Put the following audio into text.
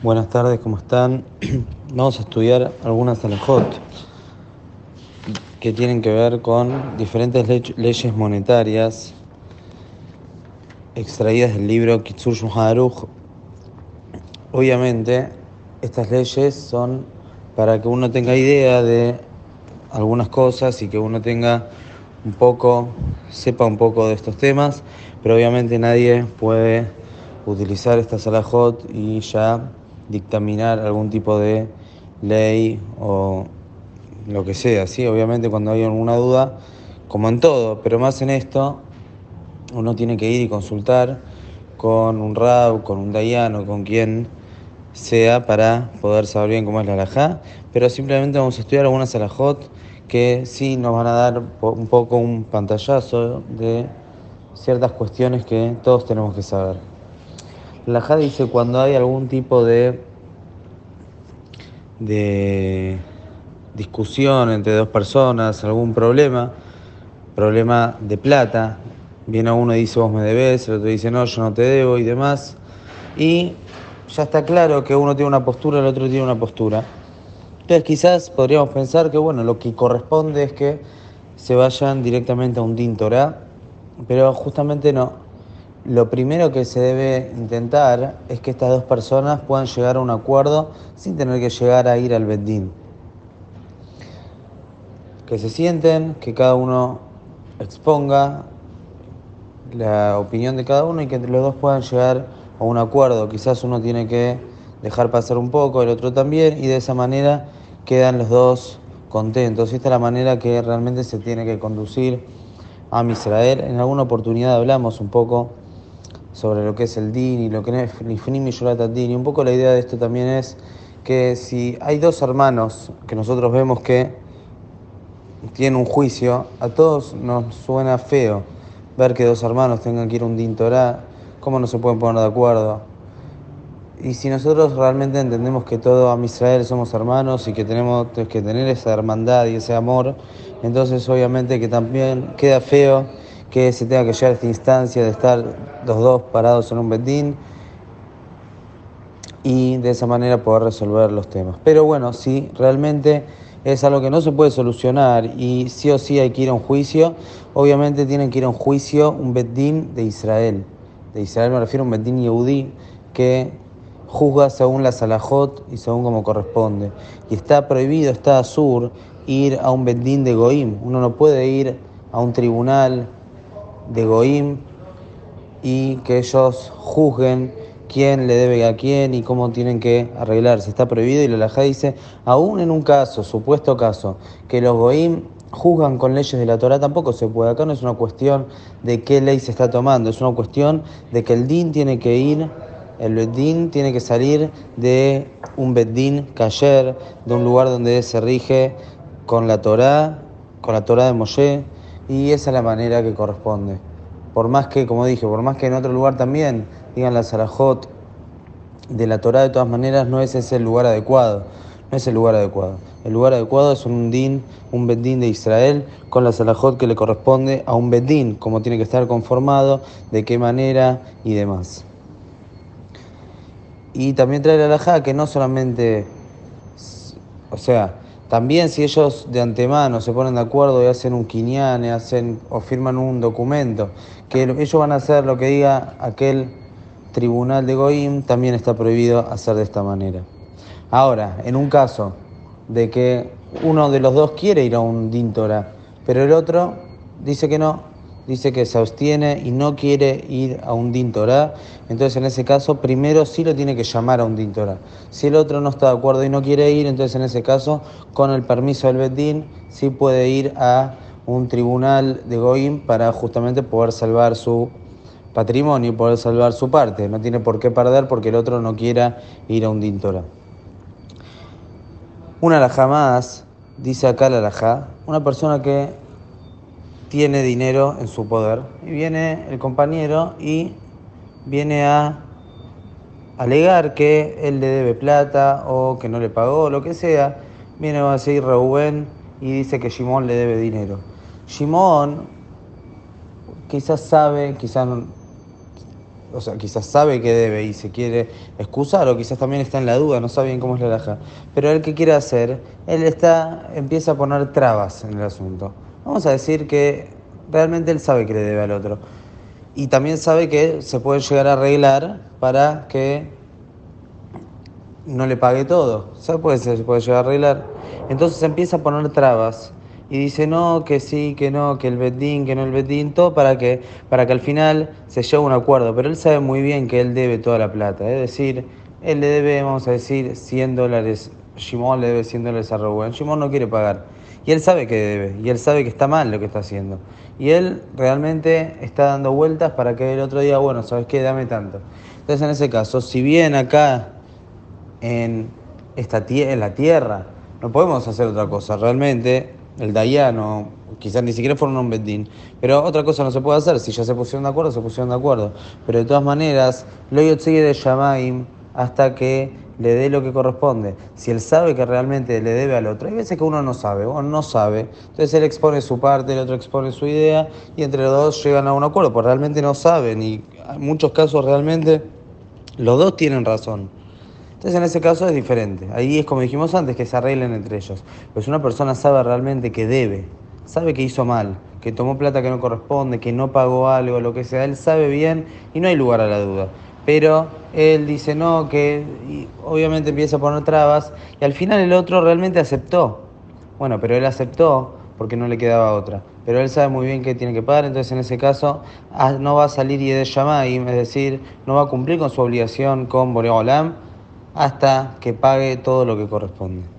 Buenas tardes, ¿cómo están? Vamos a estudiar algunas alajot que tienen que ver con diferentes le- leyes monetarias extraídas del libro Kitsur Aruch. Obviamente, estas leyes son para que uno tenga idea de algunas cosas y que uno tenga un poco, sepa un poco de estos temas, pero obviamente nadie puede utilizar estas alajot y ya dictaminar algún tipo de ley o lo que sea, ¿sí? Obviamente cuando hay alguna duda, como en todo, pero más en esto, uno tiene que ir y consultar con un rab, con un dayano, con quien sea para poder saber bien cómo es la alajá, pero simplemente vamos a estudiar algunas alajot que sí nos van a dar un poco un pantallazo de ciertas cuestiones que todos tenemos que saber. La alajá dice cuando hay algún tipo de, de discusión entre dos personas, algún problema, problema de plata, viene uno y dice vos me debes, el otro dice no, yo no te debo y demás, y ya está claro que uno tiene una postura, el otro tiene una postura. Entonces quizás podríamos pensar que bueno, lo que corresponde es que se vayan directamente a un Din Torah, pero justamente no. Lo primero que se debe intentar es que estas dos personas puedan llegar a un acuerdo sin tener que llegar a ir al Beddin. Que se sienten, que cada uno exponga la opinión de cada uno y que los dos puedan llegar a un acuerdo. Quizás uno tiene que dejar pasar un poco, el otro también, y de esa manera quedan los dos contentos. Esta es la manera que realmente se tiene que conducir a Israel. En alguna oportunidad hablamos un poco sobre lo que es el din y lo que es Nifnim y din. Y un poco la idea de esto también es que si hay dos hermanos que nosotros vemos que tienen un juicio, a todos nos suena feo ver que dos hermanos tengan que ir un din Torah, cómo no se pueden poner de acuerdo. Y si nosotros realmente entendemos que todo a Israel somos hermanos y que tenemos que tener esa hermandad y ese amor, entonces obviamente que también queda feo que se tenga que llegar a esta instancia de estar los dos parados en un bedín y de esa manera poder resolver los temas. Pero bueno, si realmente es algo que no se puede solucionar y sí o sí hay que ir a un juicio, obviamente tienen que ir a un juicio, un bedín de Israel. De Israel me refiero a un bedín yehudí que juzga según la salahot y según como corresponde. Y está prohibido, está azur, ir a un bedín de Goim. Uno no puede ir a un tribunal de Goim y que ellos juzguen quién le debe a quién y cómo tienen que arreglarse. Está prohibido y la Lajá dice, aún en un caso, supuesto caso, que los Goim juzgan con leyes de la Torah, tampoco se puede. Acá no es una cuestión de qué ley se está tomando, es una cuestión de que el din tiene que ir, el bedín tiene que salir de un bedín cayer, de un lugar donde se rige con la Torah, con la Torah de Moshe, y esa es la manera que corresponde. Por más que, como dije, por más que en otro lugar también digan la Sarajot de la Torah, de todas maneras no es ese el lugar adecuado. No es el lugar adecuado. El lugar adecuado es un din, un bedín de Israel con la Sarajot que le corresponde a un bedín, como tiene que estar conformado, de qué manera y demás. Y también trae la alajá que no solamente, o sea, también si ellos de antemano se ponen de acuerdo y hacen un quiniane, hacen o firman un documento, que ellos van a hacer lo que diga aquel tribunal de Goim, también está prohibido hacer de esta manera. Ahora, en un caso de que uno de los dos quiere ir a un Dintora, pero el otro dice que no, dice que se abstiene y no quiere ir a un Din Torah, entonces en ese caso primero sí lo tiene que llamar a un Din Torah. Si el otro no está de acuerdo y no quiere ir, entonces en ese caso, con el permiso del Beddin, sí puede ir a un tribunal de Goim para justamente poder salvar su patrimonio y poder salvar su parte. No tiene por qué perder porque el otro no quiera ir a un Din Torah. Una alajá más, dice acá la alajá, una persona que tiene dinero en su poder. Y viene el compañero y viene a alegar que él le debe plata o que no le pagó, lo que sea. Viene a decir Reuben y dice que Shimón le debe dinero. Shimón quizás sabe, quizás no, o sea, quizás sabe que debe y se quiere excusar, o quizás también está en la duda, no sabe bien cómo es la laja. Pero él que quiere hacer, él está, empieza a poner trabas en el asunto. Vamos a decir que realmente él sabe que le debe al otro. Y también sabe que se puede llegar a arreglar para que no le pague todo. Se puede, se puede llegar a arreglar. Entonces empieza a poner trabas y dice no, que sí, que no, que el bedín, que no el bedín, todo para que, para que al final se lleve un acuerdo. Pero él sabe muy bien que él debe toda la plata. Es decir, él le debe, vamos a decir, 100 dólares. Shimon le debe 100 dólares a Rubén. Shimon no quiere pagar. Y él sabe que debe, y él sabe que está mal lo que está haciendo. Y él realmente está dando vueltas para que el otro día, bueno, ¿sabes qué? Dame tanto. Entonces, en ese caso, si bien acá en, esta en la tierra no podemos hacer otra cosa, realmente el Dayano, quizás ni siquiera fueron un Bedín, pero otra cosa no se puede hacer, si ya se pusieron de acuerdo, se pusieron de acuerdo. Pero de todas maneras, lo sigue de Shamaim hasta que le dé lo que corresponde. Si él sabe que realmente le debe al otro, hay veces que uno no sabe, uno no sabe, entonces él expone su parte, el otro expone su idea y entre los dos llegan a un acuerdo, porque realmente no saben y en muchos casos realmente los dos tienen razón. Entonces en ese caso es diferente. Ahí es como dijimos antes, que se arreglen entre ellos. Pues una persona sabe realmente que debe, sabe que hizo mal, que tomó plata que no corresponde, que no pagó algo, lo que sea, él sabe bien y no hay lugar a la duda. Pero él dice no, que obviamente empieza a poner trabas y al final el otro realmente aceptó. Bueno, pero él aceptó porque no le quedaba otra. Pero él sabe muy bien que tiene que pagar, entonces en ese caso ah, no va a salir y de es decir, no va a cumplir con su obligación con Boreolam hasta que pague todo lo que corresponde.